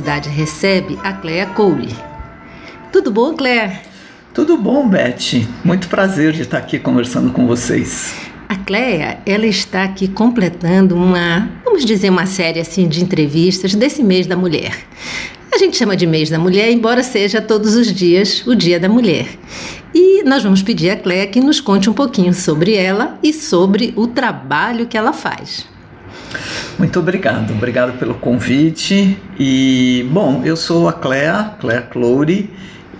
O Avosidade recebe a Clea Cole. Tudo bom, Clea? Tudo bom, Beth? Muito prazer de estar aqui conversando com vocês. A Cleia, ela está aqui completando uma, vamos dizer, uma série assim de entrevistas desse mês da mulher. A gente chama de mês da mulher, embora seja todos os dias o dia da mulher. E nós vamos pedir a Cleia que nos conte um pouquinho sobre ela e sobre o trabalho que ela faz. Muito obrigado, obrigado pelo convite. E, bom, eu sou a Clea, Clea Clory.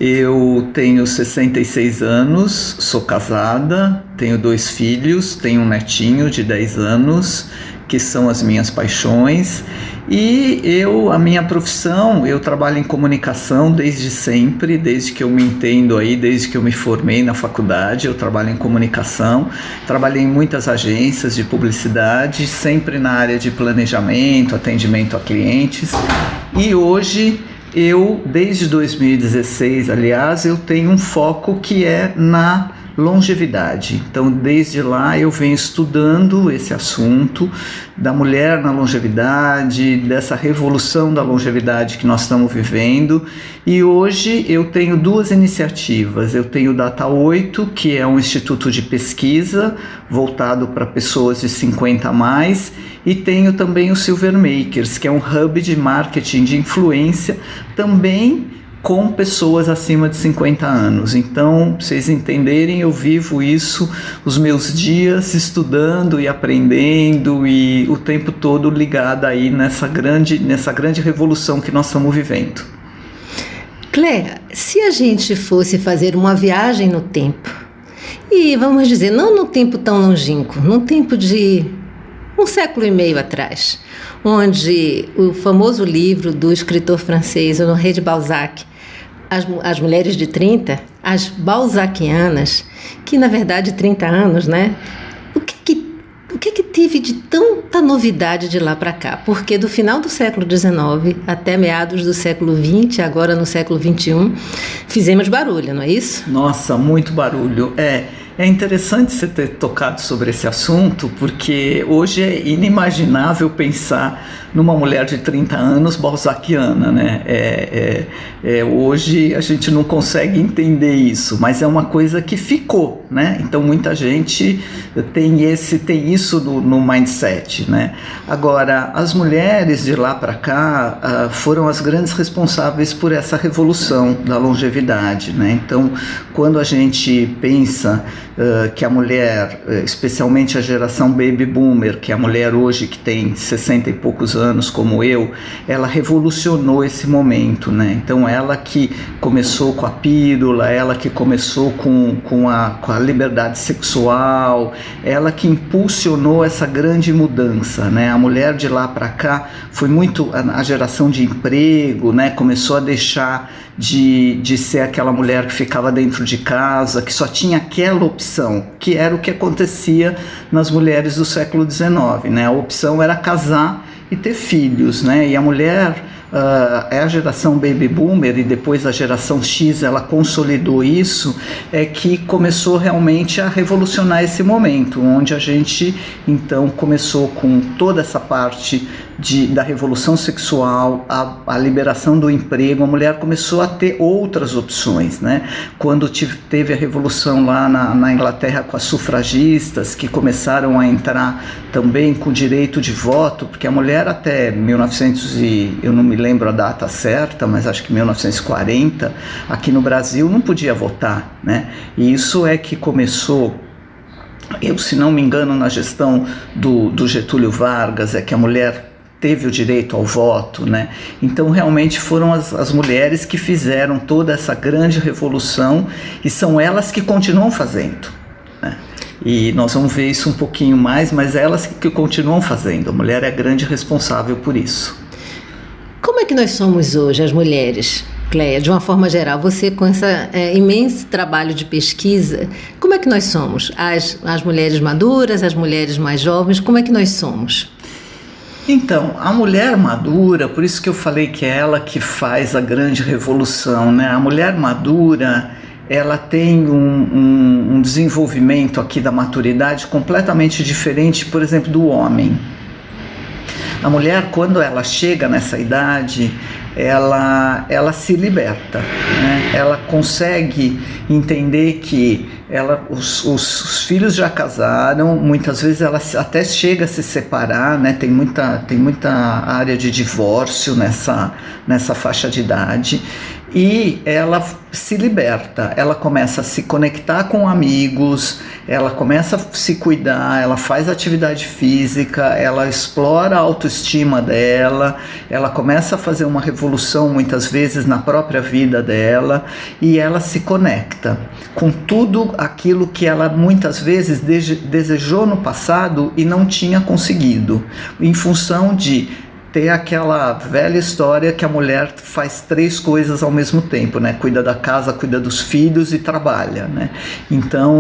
Eu tenho 66 anos, sou casada, tenho dois filhos, tenho um netinho de 10 anos, que são as minhas paixões. E eu, a minha profissão, eu trabalho em comunicação desde sempre, desde que eu me entendo aí, desde que eu me formei na faculdade, eu trabalho em comunicação. Trabalhei em muitas agências de publicidade, sempre na área de planejamento, atendimento a clientes. E hoje eu, desde 2016, aliás, eu tenho um foco que é na longevidade. Então, desde lá eu venho estudando esse assunto da mulher na longevidade, dessa revolução da longevidade que nós estamos vivendo. E hoje eu tenho duas iniciativas. Eu tenho o Data 8, que é um instituto de pesquisa voltado para pessoas de 50 a mais, e tenho também o Silver Makers, que é um hub de marketing de influência também com pessoas acima de 50 anos. Então, vocês entenderem, eu vivo isso os meus dias estudando e aprendendo e o tempo todo ligado aí nessa grande, nessa grande revolução que nós estamos vivendo. Cléa, se a gente fosse fazer uma viagem no tempo, e vamos dizer, não no tempo tão longínquo, no tempo de um século e meio atrás, onde o famoso livro do escritor francês Honoré de Balzac as, as mulheres de 30, as balzaquianas, que na verdade 30 anos, né? O que que, o que, que teve de tanta novidade de lá para cá? Porque do final do século XIX até meados do século XX, agora no século XXI, fizemos barulho, não é isso? Nossa, muito barulho. É. É interessante você ter tocado sobre esse assunto, porque hoje é inimaginável pensar numa mulher de 30 anos balzaquiana, né? É, é, é, hoje a gente não consegue entender isso, mas é uma coisa que ficou, né? Então muita gente tem esse tem isso no, no mindset, né? Agora as mulheres de lá para cá uh, foram as grandes responsáveis por essa revolução da longevidade, né? Então quando a gente pensa que a mulher, especialmente a geração baby boomer, que é a mulher hoje que tem 60 e poucos anos como eu, ela revolucionou esse momento, né? Então ela que começou com a pílula, ela que começou com, com, a, com a liberdade sexual, ela que impulsionou essa grande mudança, né? A mulher de lá para cá foi muito a, a geração de emprego, né? Começou a deixar de, de ser aquela mulher que ficava dentro de casa, que só tinha aquela opção, que era o que acontecia nas mulheres do século XIX, né? A opção era casar e ter filhos, né? E a mulher uh, é a geração baby boomer e depois a geração X ela consolidou isso, é que começou realmente a revolucionar esse momento, onde a gente então começou com toda essa parte de, da revolução sexual, a, a, liberação do emprego, a mulher começou a ter outras opções. Né? Quando tive, teve a revolução lá na, na, Inglaterra com as sufragistas, que começaram a entrar também com direito de voto, porque a mulher até 1900 e eu não me lembro a data certa, mas acho que 1940, aqui no Brasil não podia votar. Né? E isso é que começou eu, se não me engano, na gestão do, do Getúlio Vargas, é que a mulher teve o direito ao voto, né? Então realmente foram as, as mulheres que fizeram toda essa grande revolução e são elas que continuam fazendo. Né? E nós vamos ver isso um pouquinho mais, mas elas que continuam fazendo. A mulher é a grande responsável por isso. Como é que nós somos hoje, as mulheres? Cleia, de uma forma geral, você com esse é, imenso trabalho de pesquisa, como é que nós somos? As, as mulheres maduras, as mulheres mais jovens, como é que nós somos? Então, a mulher madura, por isso que eu falei que é ela que faz a grande revolução, né? A mulher madura, ela tem um, um, um desenvolvimento aqui da maturidade completamente diferente, por exemplo, do homem. A mulher, quando ela chega nessa idade, ela, ela se liberta, né? ela consegue entender que ela, os, os, os, filhos já casaram, muitas vezes ela até chega a se separar, né? tem, muita, tem muita área de divórcio nessa, nessa faixa de idade, e ela se liberta, ela começa a se conectar com amigos, ela começa a se cuidar, ela faz atividade física, ela explora a autoestima dela, ela começa a fazer uma revolução muitas vezes na própria vida dela e ela se conecta com tudo aquilo que ela muitas vezes desejou no passado e não tinha conseguido, em função de ter aquela velha história que a mulher faz três coisas ao mesmo tempo, né? Cuida da casa, cuida dos filhos e trabalha, né? Então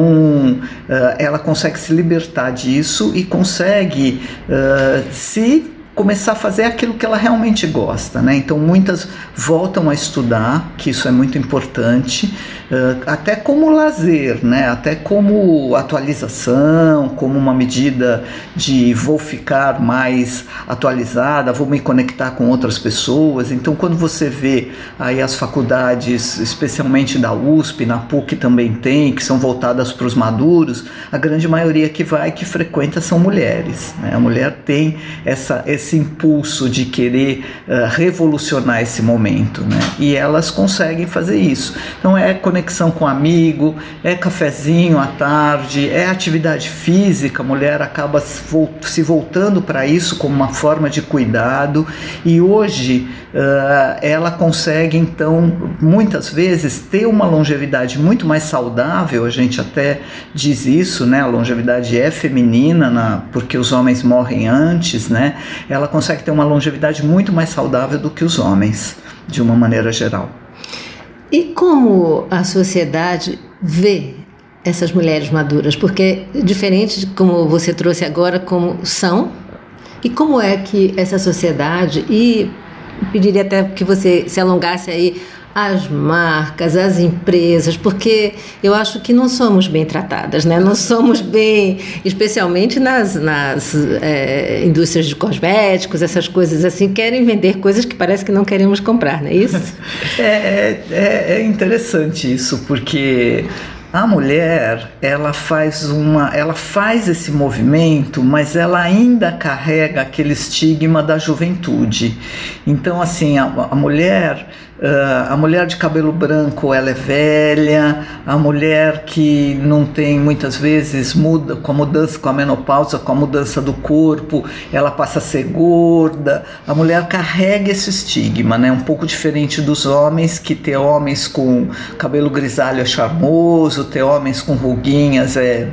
uh, ela consegue se libertar disso e consegue uh, se começar a fazer aquilo que ela realmente gosta, né? Então muitas voltam a estudar, que isso é muito importante, uh, até como lazer, né? Até como atualização, como uma medida de vou ficar mais atualizada, vou me conectar com outras pessoas. Então quando você vê aí as faculdades, especialmente da USP, na PUC também tem, que são voltadas para os maduros, a grande maioria que vai, que frequenta são mulheres. Né? A mulher tem essa esse esse impulso de querer uh, revolucionar esse momento, né? E elas conseguem fazer isso. Então é conexão com amigo, é cafezinho à tarde, é atividade física. A mulher acaba se voltando para isso como uma forma de cuidado e hoje uh, ela consegue então muitas vezes ter uma longevidade muito mais saudável. A gente até diz isso, né? A longevidade é feminina, na, porque os homens morrem antes, né? Ela consegue ter uma longevidade muito mais saudável do que os homens, de uma maneira geral. E como a sociedade vê essas mulheres maduras? Porque diferente de como você trouxe agora, como são, e como é que essa sociedade, e pediria até que você se alongasse aí as marcas, as empresas, porque eu acho que não somos bem tratadas, né? não somos bem, especialmente nas, nas é, indústrias de cosméticos, essas coisas assim, querem vender coisas que parece que não queremos comprar, não é isso? é, é, é interessante isso, porque a mulher, ela faz uma, ela faz esse movimento, mas ela ainda carrega aquele estigma da juventude. Então, assim, a, a mulher Uh, a mulher de cabelo branco ela é velha, a mulher que não tem muitas vezes muda com a mudança, com a menopausa, com a mudança do corpo, ela passa a ser gorda. A mulher carrega esse estigma, né? Um pouco diferente dos homens, que ter homens com cabelo grisalho é charmoso, ter homens com ruguinhas é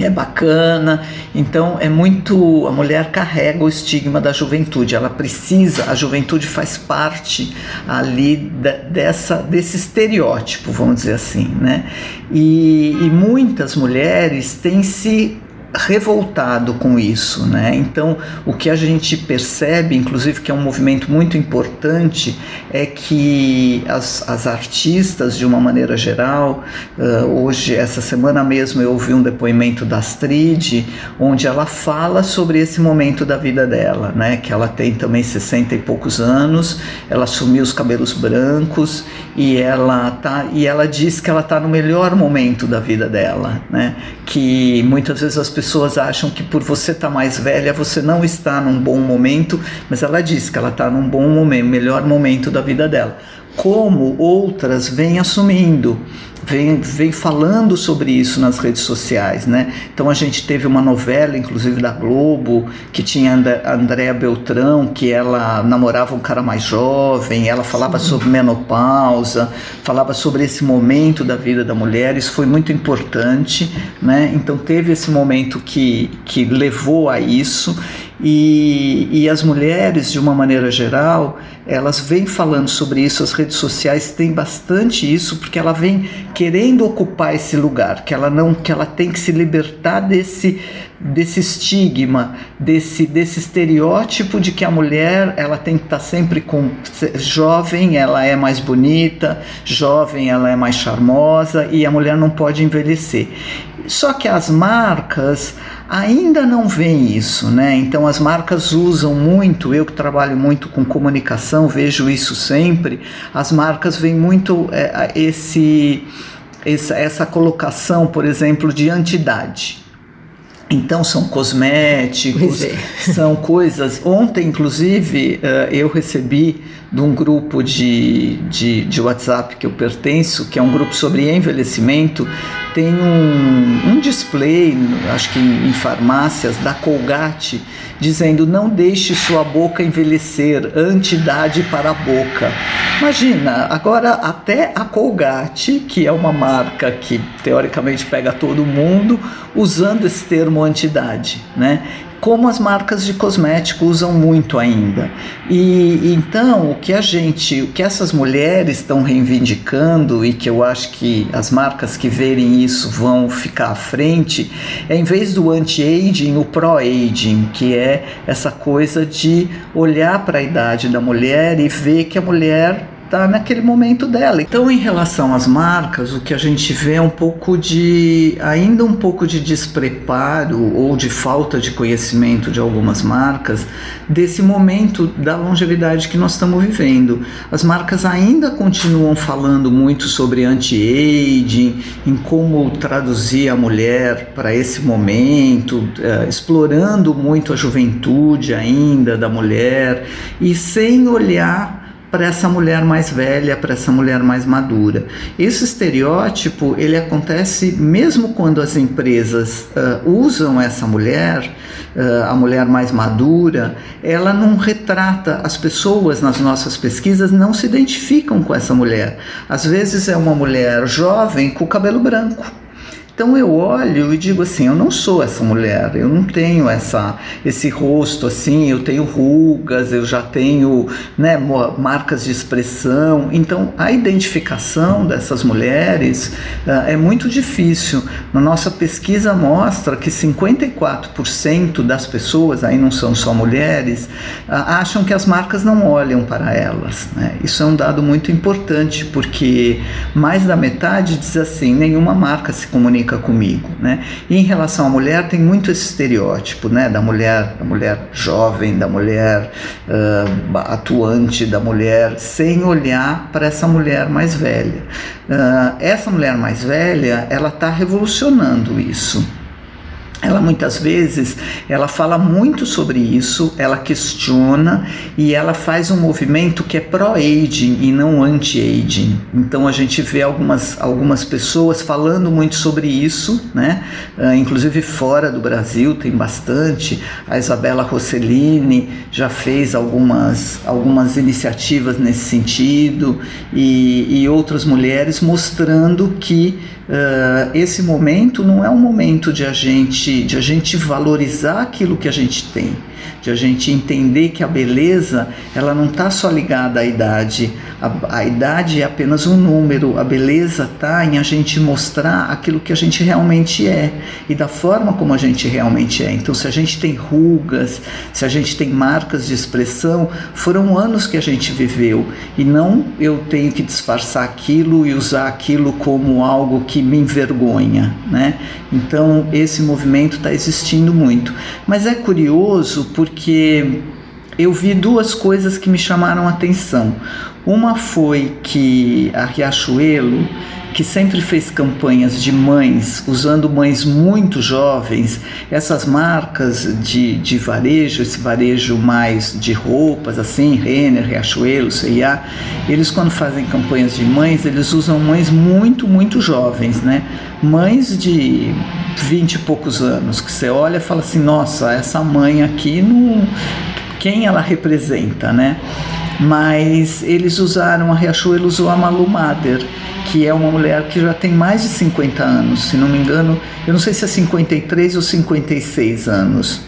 é bacana. Então é muito a mulher carrega o estigma da juventude. Ela precisa, a juventude faz parte ali da, dessa desse estereótipo, vamos dizer assim, né? E, e muitas mulheres têm se revoltado com isso, né? Então, o que a gente percebe, inclusive, que é um movimento muito importante, é que as, as artistas, de uma maneira geral, uh, hoje, essa semana mesmo, eu ouvi um depoimento da Astrid, onde ela fala sobre esse momento da vida dela, né? Que ela tem também 60 e poucos anos, ela assumiu os cabelos brancos e ela tá e ela diz que ela está no melhor momento da vida dela, né? Que muitas vezes as pessoas acham que por você estar tá mais velha você não está num bom momento, mas ela diz que ela está num bom momento, melhor momento da vida dela. Como outras vêm assumindo vem, vem falando sobre isso nas redes sociais, né? Então a gente teve uma novela, inclusive da Globo, que tinha a Andréa Beltrão, que ela namorava um cara mais jovem, ela falava Sim. sobre menopausa, falava sobre esse momento da vida da mulher, isso foi muito importante, né? Então teve esse momento que, que levou a isso e, e as mulheres, de uma maneira geral, elas vêm falando sobre isso, as redes sociais têm bastante isso, porque ela vem querendo ocupar esse lugar, que ela não, que ela tem que se libertar desse desse estigma, desse desse estereótipo de que a mulher ela tem que estar sempre com jovem, ela é mais bonita, jovem, ela é mais charmosa e a mulher não pode envelhecer. Só que as marcas ainda não veem isso, né? Então as marcas usam muito, eu que trabalho muito com comunicação, vejo isso sempre, as marcas veem muito é, esse, essa, essa colocação, por exemplo, de antidade. Então são cosméticos, é. são coisas. Ontem, inclusive, eh, eu recebi de um grupo de, de, de, WhatsApp que eu pertenço, que é um grupo sobre envelhecimento, tem um, um display, acho que em, em farmácias, da Colgate, dizendo não deixe sua boca envelhecer, antidade para a boca. Imagina, agora até a Colgate, que é uma marca que teoricamente pega todo mundo, usando esse termo antidade, né? Como as marcas de cosmético usam muito ainda. E então o que a gente, o que essas mulheres estão reivindicando e que eu acho que as marcas que verem isso vão ficar à frente, é em vez do anti-aging, o pro-aging, que é essa coisa de olhar para a idade da mulher e ver que a mulher está naquele momento dela. Então, em relação às marcas, o que a gente vê é um pouco de ainda um pouco de despreparo ou de falta de conhecimento de algumas marcas desse momento da longevidade que nós estamos vivendo. As marcas ainda continuam falando muito sobre anti-aging, em como traduzir a mulher para esse momento, uh, explorando muito a juventude ainda da mulher e sem olhar para essa mulher mais velha, para essa mulher mais madura. Esse estereótipo ele acontece mesmo quando as empresas uh, usam essa mulher, uh, a mulher mais madura, ela não retrata as pessoas nas nossas pesquisas não se identificam com essa mulher. Às vezes é uma mulher jovem com cabelo branco então eu olho e digo assim, eu não sou essa mulher, eu não tenho essa esse rosto assim, eu tenho rugas, eu já tenho né, marcas de expressão. Então a identificação dessas mulheres uh, é muito difícil. Na nossa pesquisa mostra que 54% das pessoas, aí não são só mulheres, uh, acham que as marcas não olham para elas. Né? Isso é um dado muito importante porque mais da metade diz assim, nenhuma marca se comunica comunica comigo, né? E em relação à mulher tem muito esse estereótipo, né? Da mulher, da mulher jovem, da mulher uh, atuante, da mulher sem olhar para essa mulher mais velha. Uh, essa mulher mais velha, ela está revolucionando isso ela muitas vezes ela fala muito sobre isso, ela questiona e ela faz um movimento que é pró-aging e não anti-aging. Então a gente vê algumas, algumas pessoas falando muito sobre isso, né? Uh, inclusive fora do Brasil tem bastante. A Isabela Rossellini já fez algumas, algumas iniciativas nesse sentido e, e outras mulheres mostrando que uh, esse momento não é um momento de a gente de a gente valorizar aquilo que a gente tem De a gente entender que a beleza ela não está só ligada à idade. A, a idade é apenas um número. A beleza está em a gente mostrar aquilo que a gente realmente é e da forma como a gente realmente é. Então, se a gente tem rugas, se a gente tem marcas de expressão, foram anos que a gente viveu e não eu tenho que disfarçar aquilo e usar aquilo como algo que me envergonha, né? Então esse movimento está existindo muito. Mas é curioso porque eu vi duas coisas que me chamaram a atenção. Uma foi que a Riachuelo que sempre fez campanhas de mães, usando mães muito jovens, essas marcas de, de varejo, esse varejo mais de roupas, assim, Renner, Riachuelo, C&A, eles quando fazem campanhas de mães, eles usam mães muito, muito jovens, né? Mães de vinte e poucos anos, que você olha e fala assim, nossa, essa mãe aqui, não... quem ela representa, né? Mas eles usaram, a Riachuelo usou a Malu Mader, que é uma mulher que já tem mais de 50 anos, se não me engano, eu não sei se é 53 ou 56 anos.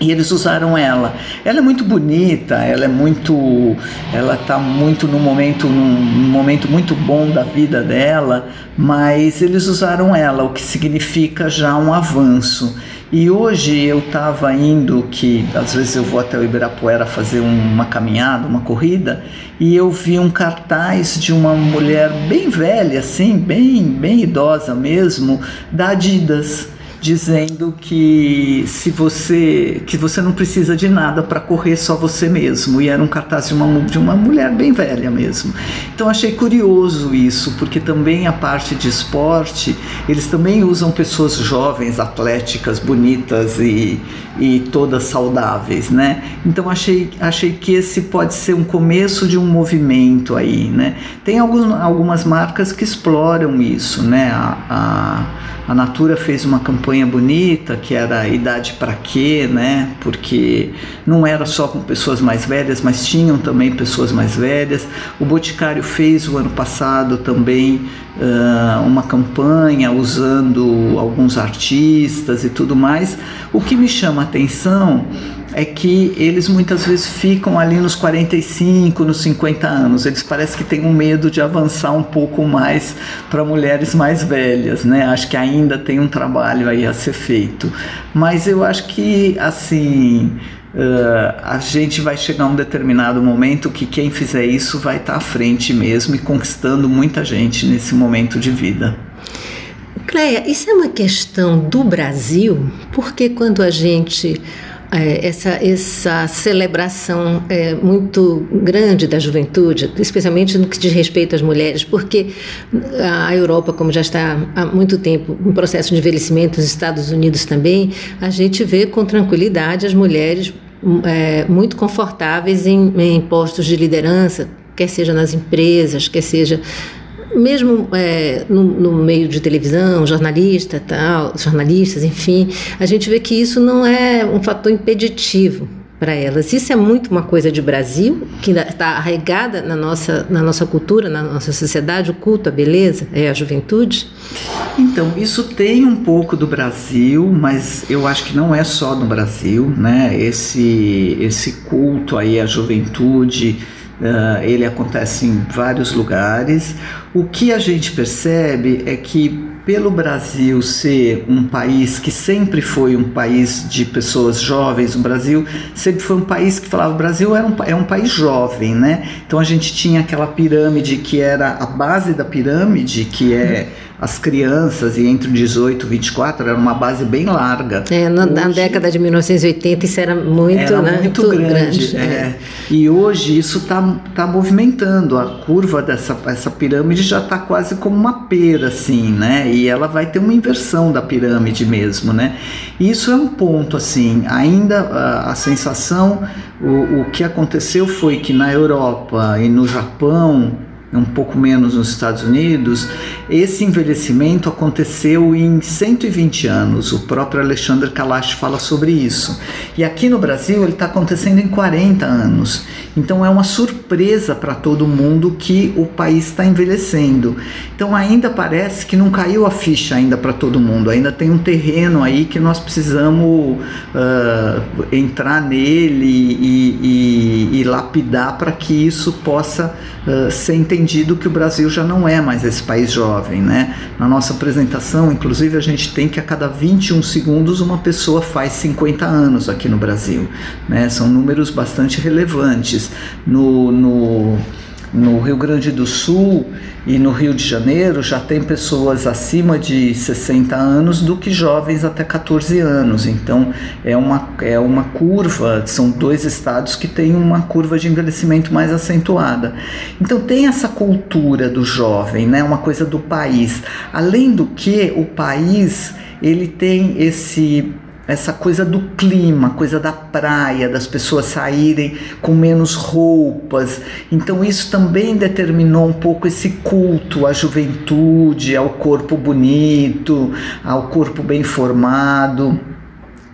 E eles usaram ela. Ela é muito bonita, ela é muito, ela está muito no momento, num, momento muito bom da vida dela, mas eles usaram ela, o que significa já um avanço. E hoje eu estava indo, que às vezes eu vou até o Ibirapuera fazer uma caminhada, uma corrida, e eu vi um cartaz de uma mulher bem velha, assim, bem, bem idosa mesmo, da Adidas dizendo que se você que você não precisa de nada para correr só você mesmo. E era um cartaz de uma de uma mulher bem velha mesmo. Então achei curioso isso porque também a parte de esporte eles também usam pessoas jovens atléticas bonitas e, e todas saudáveis né? Então achei achei que esse pode ser um começo de um movimento aí né? Tem alguns, algumas marcas que exploram isso né? A, a a Natura fez uma campanha bonita que era idade para quê, né? Porque não era só com pessoas mais velhas, mas tinham também pessoas mais velhas. O Boticário fez o ano passado também uh, uma campanha usando alguns artistas e tudo mais. O que me chama a atenção é que eles muitas vezes ficam ali nos 45, nos 50 anos. Eles parecem que têm um medo de avançar um pouco mais para mulheres mais velhas, né? Acho que ainda tem um trabalho aí a ser feito. Mas eu acho que, assim, Uh, a gente vai chegar a um determinado momento que quem fizer isso vai estar tá à frente mesmo e conquistando muita gente nesse momento de vida. Cleia, isso é uma questão do Brasil, porque quando a gente é, essa, essa celebração é, muito grande da juventude, especialmente no que diz respeito às mulheres, porque a Europa, como já está há muito tempo em processo de envelhecimento, os Estados Unidos também, a gente vê com tranquilidade as mulheres é, muito confortáveis em, em postos de liderança, quer seja nas empresas, quer seja mesmo é, no, no, meio de televisão, jornalista, tal, jornalistas, enfim, a gente vê que isso não é um fator impeditivo para elas. Isso é muito uma coisa de Brasil, que está arraigada na nossa, na nossa cultura, na nossa sociedade, o culto à beleza, é a juventude? Então, isso tem um pouco do Brasil, mas eu acho que não é só no Brasil, né? Esse, esse culto aí à juventude, Uh, ele acontece em vários lugares. O que a gente percebe é que pelo Brasil ser um país que sempre foi um país de pessoas jovens, o Brasil sempre foi um país que falava o Brasil é um, é um país jovem, né? Então a gente tinha aquela pirâmide que era a base da pirâmide, que é as crianças e entre 18 e 24 era uma base bem larga. É, na, hoje, na década de 1980 isso era muito, era né, muito, muito grande. grande é. É. E hoje isso está tá movimentando, a curva dessa essa pirâmide já está quase como uma pera, assim, né? E ela vai ter uma inversão da pirâmide mesmo, né? E isso é um ponto, assim, ainda a, a sensação, o, o que aconteceu foi que na Europa e no Japão um pouco menos nos Estados Unidos, esse envelhecimento aconteceu em 120 anos. O próprio Alexandre Kalash fala sobre isso. E aqui no Brasil ele está acontecendo em 40 anos. Então é uma surpresa para todo mundo que o país está envelhecendo. Então ainda parece que não caiu a ficha ainda para todo mundo. Ainda tem um terreno aí que nós precisamos uh, entrar nele e, e, e lapidar para que isso possa uh, ser entendido que o Brasil já não é mais esse país jovem, né? Na nossa apresentação, inclusive, a gente tem que a cada 21 segundos uma pessoa faz 50 anos aqui no Brasil, né? São números bastante relevantes. No, no no Rio Grande do Sul e no Rio de Janeiro já tem pessoas acima de 60 anos do que jovens até 14 anos. Então é uma, é uma curva, são dois estados que têm uma curva de envelhecimento mais acentuada. Então tem essa cultura do jovem, né? uma coisa do país. Além do que o país ele tem esse essa coisa do clima, coisa da praia, das pessoas saírem com menos roupas. Então isso também determinou um pouco esse culto à juventude, ao corpo bonito, ao corpo bem formado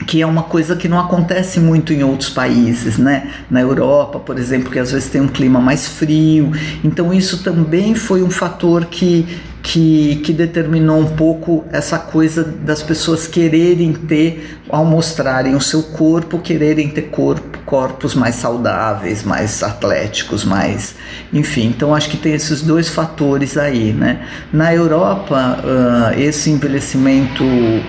que é uma coisa que não acontece muito em outros países, né? Na Europa, por exemplo, que às vezes tem um clima mais frio. Então isso também foi um fator que que, que determinou um pouco essa coisa das pessoas quererem ter, ao mostrarem o seu corpo, quererem ter corpo, corpos mais saudáveis, mais atléticos, mais. Enfim, então acho que tem esses dois fatores aí, né? Na Europa, uh, esse envelhecimento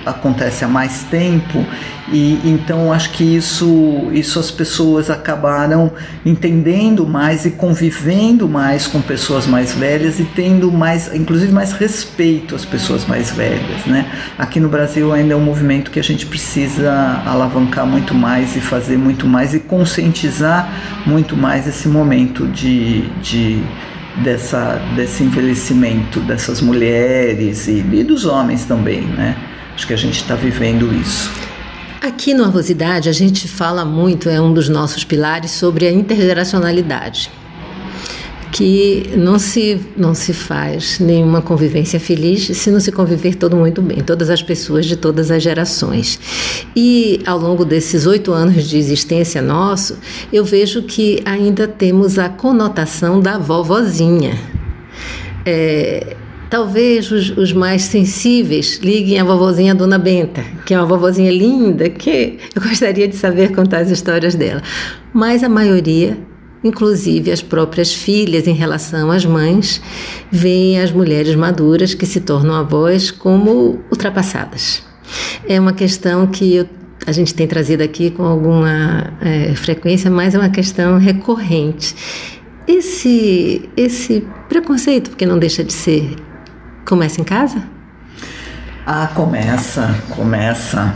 acontece há mais tempo e então acho que isso, isso as pessoas acabaram entendendo mais e convivendo mais com pessoas mais velhas e tendo mais, inclusive mais respeito às pessoas mais velhas, né? Aqui no Brasil ainda é um movimento que a gente precisa alavancar muito mais e fazer muito mais e conscientizar muito mais esse momento de, de dessa, desse envelhecimento dessas mulheres e, e dos homens também, né? Acho que a gente está vivendo isso. Aqui no Arvosidade a gente fala muito, é um dos nossos pilares, sobre a intergeracionalidade. Que não se, não se faz nenhuma convivência feliz se não se conviver todo muito bem, todas as pessoas de todas as gerações. E ao longo desses oito anos de existência nosso, eu vejo que ainda temos a conotação da vovozinha. É, Talvez os, os, mais sensíveis liguem a vovozinha Dona Benta, que é uma vovozinha linda, que eu gostaria de saber contar as histórias dela. Mas a maioria, inclusive as próprias filhas em relação às mães, veem as mulheres maduras que se tornam avós como ultrapassadas. É uma questão que eu, a gente tem trazido aqui com alguma é, frequência, mas é uma questão recorrente. Esse, esse preconceito, porque não deixa de ser Começa em casa? Ah, começa, começa.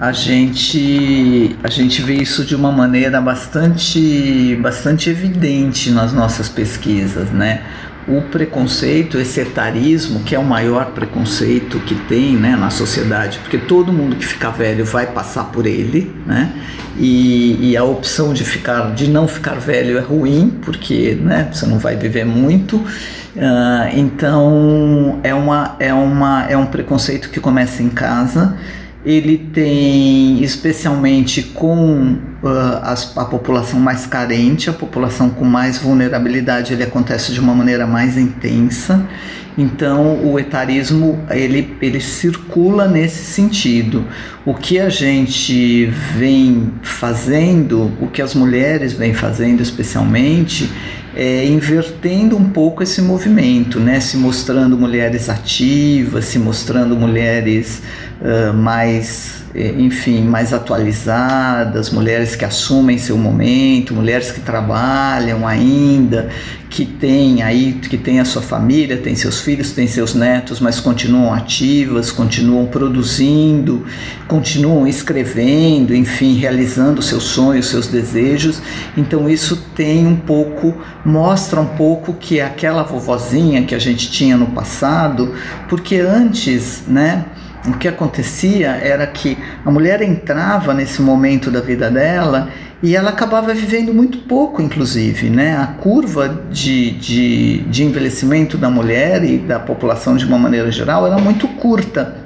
A gente, a gente vê isso de uma maneira bastante, bastante evidente nas nossas pesquisas, né? o preconceito, esse etarismo, que é o maior preconceito que tem né, na sociedade, porque todo mundo que fica velho vai passar por ele, né? E, e, a opção de ficar, de não ficar velho é ruim, porque né, você não vai viver muito. Uh, então é, uma, é, uma, é um preconceito que começa em casa ele tem especialmente com uh, as, a população mais carente, a população com mais vulnerabilidade, ele acontece de uma maneira mais intensa. Então, o etarismo ele, ele circula nesse sentido. O que a gente vem fazendo, o que as mulheres vêm fazendo especialmente, é, invertendo um pouco esse movimento, né? se mostrando mulheres ativas, se mostrando mulheres uh, mais, enfim, mais atualizadas, mulheres que assumem seu momento, mulheres que trabalham ainda, que têm aí, que têm a sua família, têm seus filhos, têm seus netos, mas continuam ativas, continuam produzindo, continuam escrevendo, enfim, realizando seus sonhos, seus desejos. Então isso tem um pouco, mostra um pouco que aquela vovozinha que a gente tinha no passado, porque antes, né? O que acontecia era que a mulher entrava nesse momento da vida dela e ela acabava vivendo muito pouco, inclusive. Né? A curva de, de, de envelhecimento da mulher e da população de uma maneira geral era muito curta.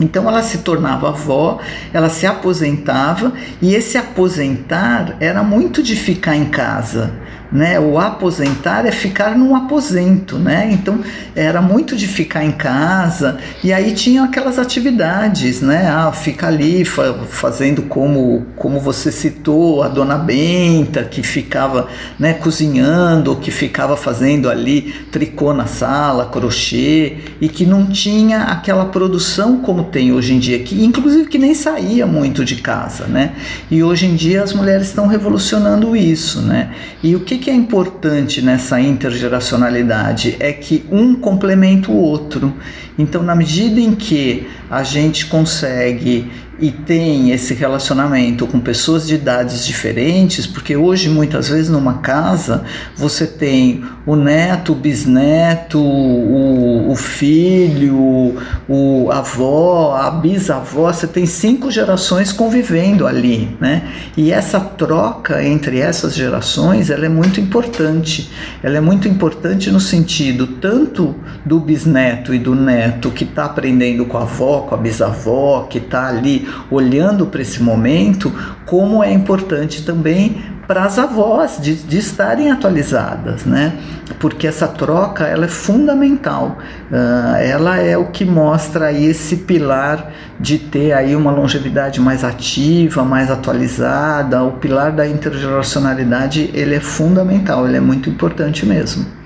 Então ela se tornava avó, ela se aposentava e esse aposentar era muito de ficar em casa né? O aposentar é ficar num aposento, né? Então era muito de ficar em casa e aí tinha aquelas atividades, né? Ah, fica ali fa fazendo como como você citou a dona Benta que ficava, né, cozinhando, que ficava fazendo ali tricô na sala, crochê e que não tinha aquela produção como tem hoje em dia, que inclusive que nem saía muito de casa, né? E hoje em dia as mulheres estão revolucionando isso, né? E o que que é importante nessa intergeracionalidade? É que um complementa o outro. Então, na medida em que a gente consegue e tem esse relacionamento com pessoas de idades diferentes, porque hoje muitas vezes numa casa você tem o neto, o bisneto, o, o filho, o avó, a bisavó, você tem cinco gerações convivendo ali, né? E essa troca entre essas gerações, ela é muito importante. Ela é muito importante no sentido tanto do bisneto e do neto que está aprendendo com a avó, com a bisavó, que está ali olhando para esse momento, como é importante também para as avós de, de, estarem atualizadas, né? Porque essa troca ela é fundamental. Uh, ela é o que mostra esse pilar de ter aí uma longevidade mais ativa, mais atualizada. O pilar da intergeracionalidade ele é fundamental, ele é muito importante mesmo.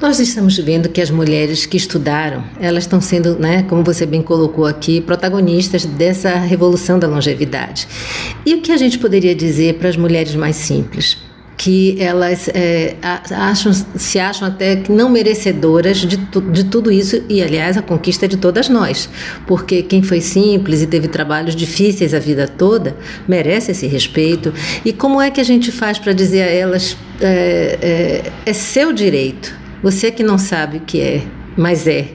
Nós estamos vendo que as mulheres que estudaram, elas estão sendo, né, como você bem colocou aqui, protagonistas dessa revolução da longevidade. E o que a gente poderia dizer para as mulheres mais simples? que elas é, acham, se acham até que não merecedoras de, tu, de tudo isso, e aliás a conquista de todas nós, porque quem foi simples e teve trabalhos difíceis a vida toda merece esse respeito. E como é que a gente faz para dizer a elas: é, é, é seu direito, você que não sabe o que é, mas é.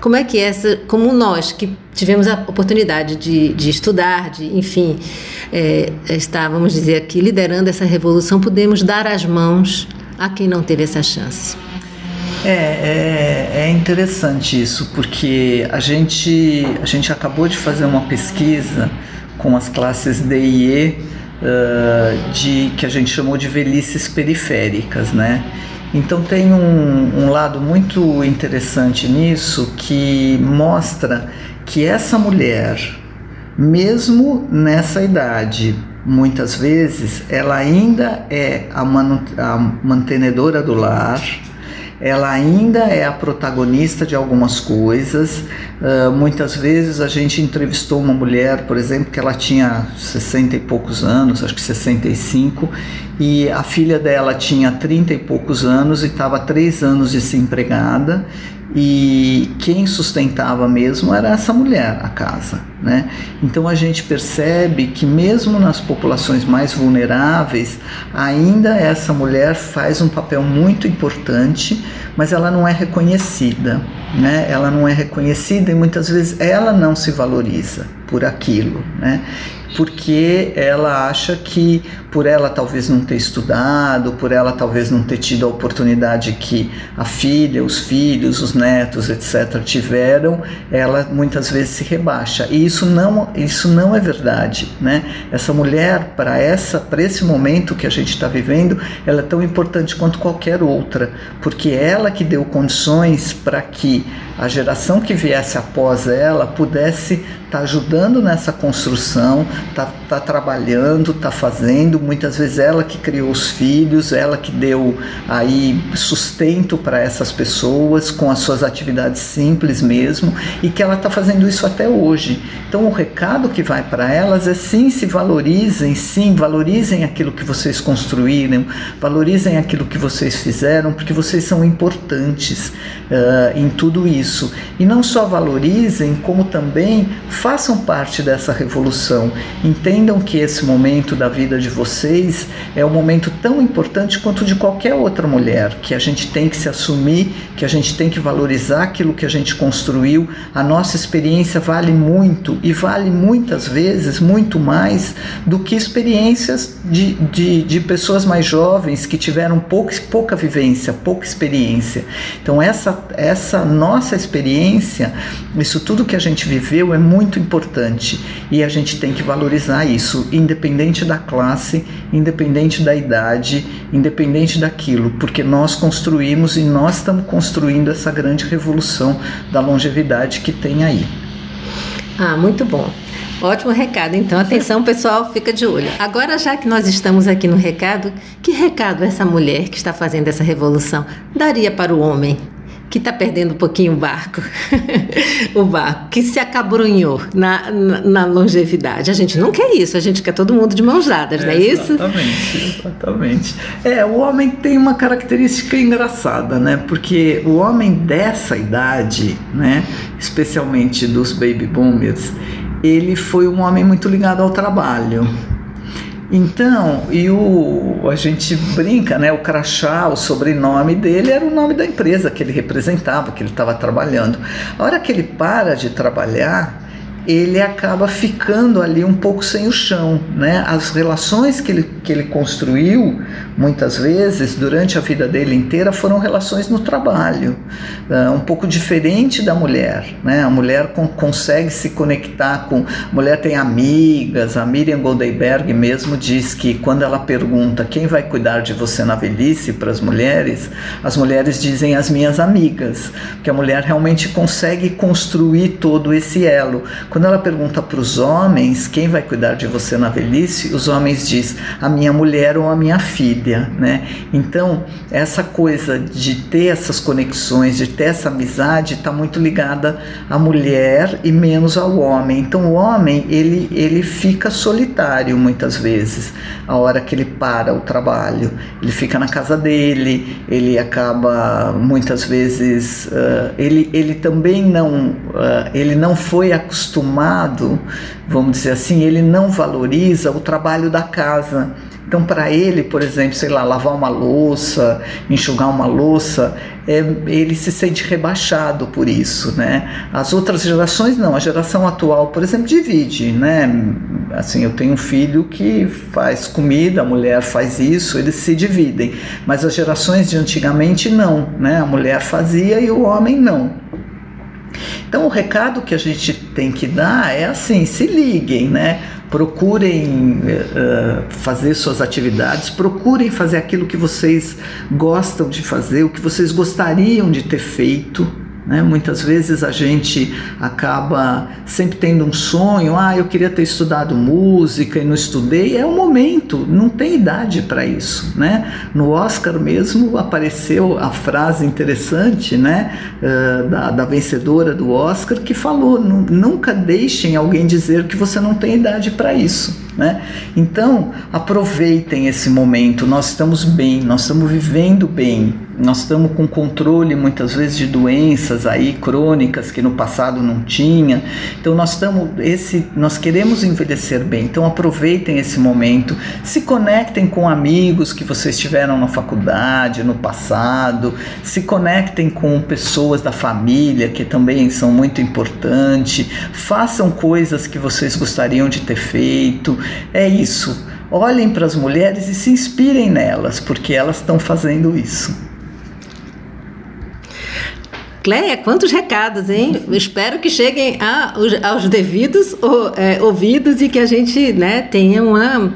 Como é que é essa, como nós que tivemos a oportunidade de, de estudar, de, enfim, é, estar, dizer aqui, liderando essa revolução, podemos dar as mãos a quem não teve essa chance? É, é, é, interessante isso, porque a gente, a gente acabou de fazer uma pesquisa com as classes D e E, uh, de, que a gente chamou de velhices periféricas, né? Então tem um, um lado muito interessante nisso que mostra que essa mulher, mesmo nessa idade, muitas vezes ela ainda é a, a mantenedora do lar, ela ainda é a protagonista de algumas coisas. Uh, muitas vezes a gente entrevistou uma mulher, por exemplo, que ela tinha 60 e poucos anos, acho que 65, e a filha dela tinha 30 e poucos anos e estava três anos desempregada e quem sustentava mesmo era essa mulher, a casa. Né? Então a gente percebe que, mesmo nas populações mais vulneráveis, ainda essa mulher faz um papel muito importante, mas ela não é reconhecida. Né? Ela não é reconhecida e muitas vezes ela não se valoriza por aquilo. Né? Porque ela acha que por ela talvez não ter estudado, por ela talvez não ter tido a oportunidade que a filha, os filhos, os netos, etc tiveram, ela muitas vezes se rebaixa. E isso não, isso não é verdade, né? Essa mulher para essa, para esse momento que a gente está vivendo, ela é tão importante quanto qualquer outra, porque ela que deu condições para que a geração que viesse após ela pudesse estar tá ajudando nessa construção, tá, tá trabalhando, tá fazendo. Muitas vezes ela que criou os filhos, ela que deu aí sustento para essas pessoas com as suas atividades simples mesmo e que ela está fazendo isso até hoje. Então o recado que vai para elas é sim se valorizem, sim valorizem aquilo que vocês construíram, valorizem aquilo que vocês fizeram, porque vocês são importantes uh, em tudo isso. E não só valorizem, como também façam parte dessa revolução. Entendam que esse momento da vida de vocês é um momento tão importante quanto de qualquer outra mulher, que a gente tem que se assumir, que a gente tem que valorizar aquilo que a gente construiu. A nossa experiência vale muito e vale muitas vezes muito mais do que experiências de, de, de pessoas mais jovens que tiveram pouca, pouca vivência, pouca experiência. Então, essa, essa nossa experiência, isso tudo que a gente viveu é muito importante e a gente tem que valorizar isso, independente da classe, independente da idade, independente daquilo, porque nós construímos e nós estamos construindo essa grande revolução da longevidade que tem aí. Ah, muito bom. Ótimo recado. Então, atenção, pessoal, fica de olho. Agora, já que nós estamos aqui no recado, que recado essa mulher que está fazendo essa revolução daria para o homem que está perdendo um pouquinho o barco, o barco, que se acabrunhou na, na, na, longevidade. A gente não quer isso, a gente quer todo mundo de mãos dadas, é, não é isso? Exatamente, exatamente. É, o homem tem uma característica engraçada, né? Porque o homem dessa idade, né, especialmente dos baby boomers, ele foi um homem muito ligado ao trabalho. Então, e o, a gente brinca, né? O crachá, o sobrenome dele era o nome da empresa que ele representava, que ele estava trabalhando. A hora que ele para de trabalhar, ele acaba ficando ali um pouco sem o chão, né? As relações que ele, que ele construiu, muitas vezes, durante a vida dele inteira, foram relações no trabalho, uh, um pouco diferente da mulher, né? A mulher consegue se conectar com... A mulher tem amigas, a Miriam Goldberg mesmo diz que quando ela pergunta quem vai cuidar de você na velhice para as mulheres, as mulheres dizem as minhas amigas, porque a mulher realmente consegue construir todo esse elo quando ela pergunta para os homens quem vai cuidar de você na velhice, os homens diz a minha mulher ou a minha filha, né? Então essa coisa de ter essas conexões, de ter essa amizade, está muito ligada à mulher e menos ao homem. Então o homem ele ele fica solitário muitas vezes a hora que ele para o trabalho, ele fica na casa dele, ele acaba muitas vezes uh, ele ele também não uh, ele não foi acostumado acostumado, vamos dizer assim, ele não valoriza o trabalho da casa. Então, para ele, por exemplo, sei lá, lavar uma louça, enxugar uma louça, é, ele se sente rebaixado por isso, né? As outras gerações não. A geração atual, por exemplo, divide, né? Assim, eu tenho um filho que faz comida, a mulher faz isso, eles se dividem. Mas as gerações de antigamente não, né? A mulher fazia e o homem não. Então, o recado que a gente tem que dar é assim: se liguem, né? Procurem uh, fazer suas atividades, procurem fazer aquilo que vocês gostam de fazer, o que vocês gostariam de ter feito né? Muitas vezes a gente acaba sempre tendo um sonho, ah, eu queria ter estudado música e não estudei. É o momento, não tem idade para isso. Né? No Oscar mesmo apareceu a frase interessante né, uh, da, da, vencedora do Oscar que falou: nunca deixem alguém dizer que você não tem idade para isso. Né? Então, aproveitem esse momento. Nós estamos bem, nós estamos vivendo bem, nós estamos com controle muitas vezes de doenças aí crônicas que no passado não tinha. Então, nós estamos esse, nós queremos envelhecer bem. Então, aproveitem esse momento, se conectem com amigos que vocês tiveram na faculdade, no passado, se conectem com pessoas da família que também são muito importantes, façam coisas que vocês gostariam de ter feito é isso. Olhem para as mulheres e se inspirem nelas, porque elas estão fazendo isso. Cléia, quantos recados, hein? espero que cheguem a, aos devidos é, ouvidos e que a gente né, tenha uma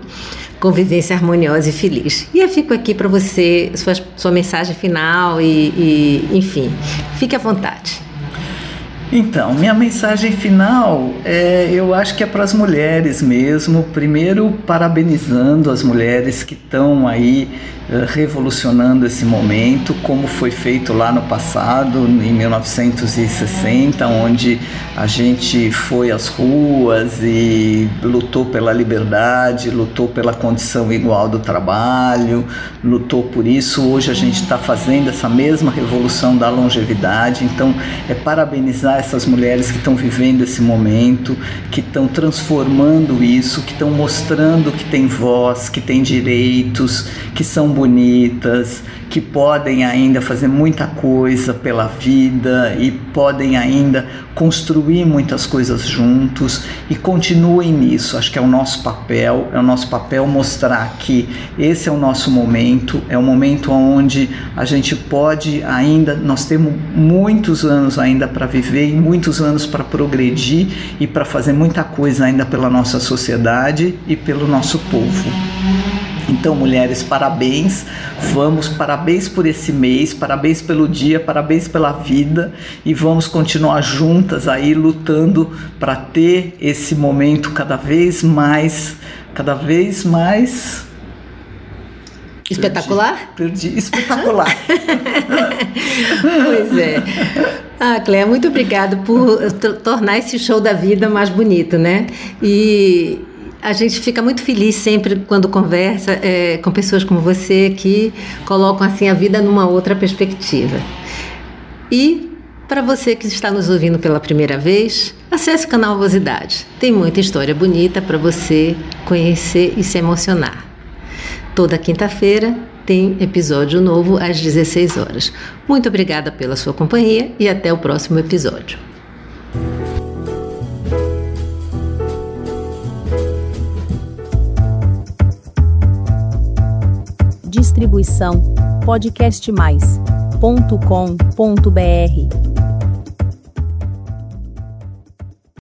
convivência harmoniosa e feliz. E eu fico aqui para você, sua, sua mensagem final e, e, enfim, fique à vontade. Então, minha mensagem final é, eu acho que é para as mulheres mesmo. Primeiro, parabenizando as mulheres que estão aí eh, revolucionando esse momento, como foi feito lá no passado, em 1960, onde a gente foi às ruas e lutou pela liberdade, lutou pela condição igual do trabalho, lutou por isso. Hoje a gente está fazendo essa mesma revolução da longevidade, então é parabenizar essas mulheres que estão vivendo esse momento, que estão transformando isso, que estão mostrando que tem voz, que tem direitos, que são bonitas, que podem ainda fazer muita coisa pela vida e podem ainda construir muitas coisas juntos e continuem nisso. Acho que é o nosso papel, é o nosso papel mostrar que esse é o nosso momento, é o momento onde a gente pode ainda, nós temos muitos anos ainda para viver muitos anos para progredir e para fazer muita coisa ainda pela nossa sociedade e pelo nosso povo. Então, mulheres, parabéns. Vamos, parabéns por esse mês, parabéns pelo dia, parabéns pela vida e vamos continuar juntas aí lutando para ter esse momento cada vez mais, cada vez mais Espetacular? Perdi, perdi. espetacular. pois é. Ah, Cléa, muito obrigada por tornar esse show da vida mais bonito, né? E a gente fica muito feliz sempre quando conversa é, com pessoas como você que colocam assim a vida numa outra perspectiva. E para você que está nos ouvindo pela primeira vez, acesse o canal Vosidade. Tem muita história bonita para você conhecer e se emocionar. Toda quinta-feira tem episódio novo às 16 horas. Muito obrigada pela sua companhia e até o próximo episódio. Distribuição podcastmais.com.br